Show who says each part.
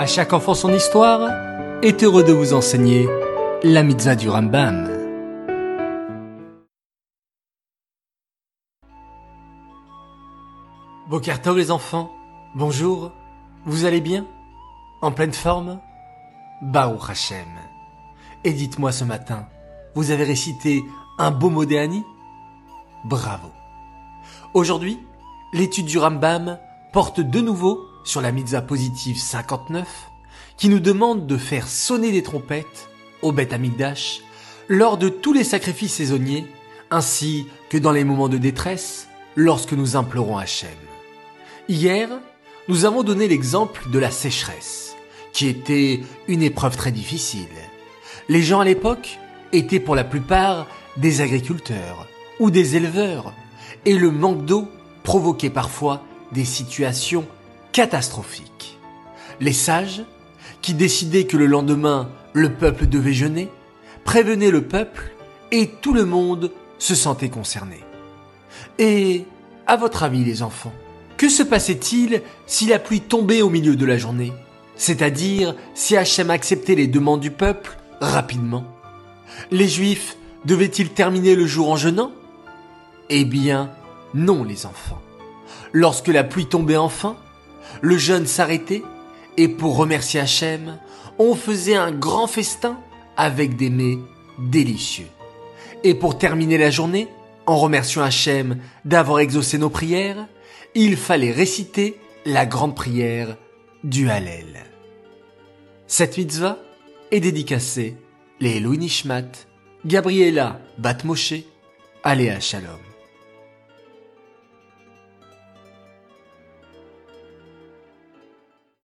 Speaker 1: À chaque enfant son histoire est heureux de vous enseigner la mitzvah du Rambam. Bokertov les enfants, bonjour, vous allez bien? En pleine forme? Baruch Hashem. Et dites-moi ce matin, vous avez récité un beau mot d'Ani Bravo. Aujourd'hui, l'étude du Rambam porte de nouveau sur la mitzvah positive 59 qui nous demande de faire sonner des trompettes au Beth Amikdash lors de tous les sacrifices saisonniers ainsi que dans les moments de détresse lorsque nous implorons Hachem. Hier, nous avons donné l'exemple de la sécheresse qui était une épreuve très difficile. Les gens à l'époque étaient pour la plupart des agriculteurs ou des éleveurs et le manque d'eau provoquait parfois des situations catastrophiques. Les sages, qui décidaient que le lendemain le peuple devait jeûner, prévenaient le peuple et tout le monde se sentait concerné. Et, à votre avis les enfants, que se passait-il si la pluie tombait au milieu de la journée? C'est-à-dire si Hachem acceptait les demandes du peuple rapidement? Les Juifs devaient-ils terminer le jour en jeûnant? Eh bien, non les enfants. Lorsque la pluie tombait enfin, le jeûne s'arrêtait et pour remercier Hachem, on faisait un grand festin avec des mets délicieux. Et pour terminer la journée, en remerciant Hachem d'avoir exaucé nos prières, il fallait réciter la grande prière du Hallel. Cette mitzvah est dédicacée les Louis Nishmat, Gabriela Batmoshe, Aléa Shalom.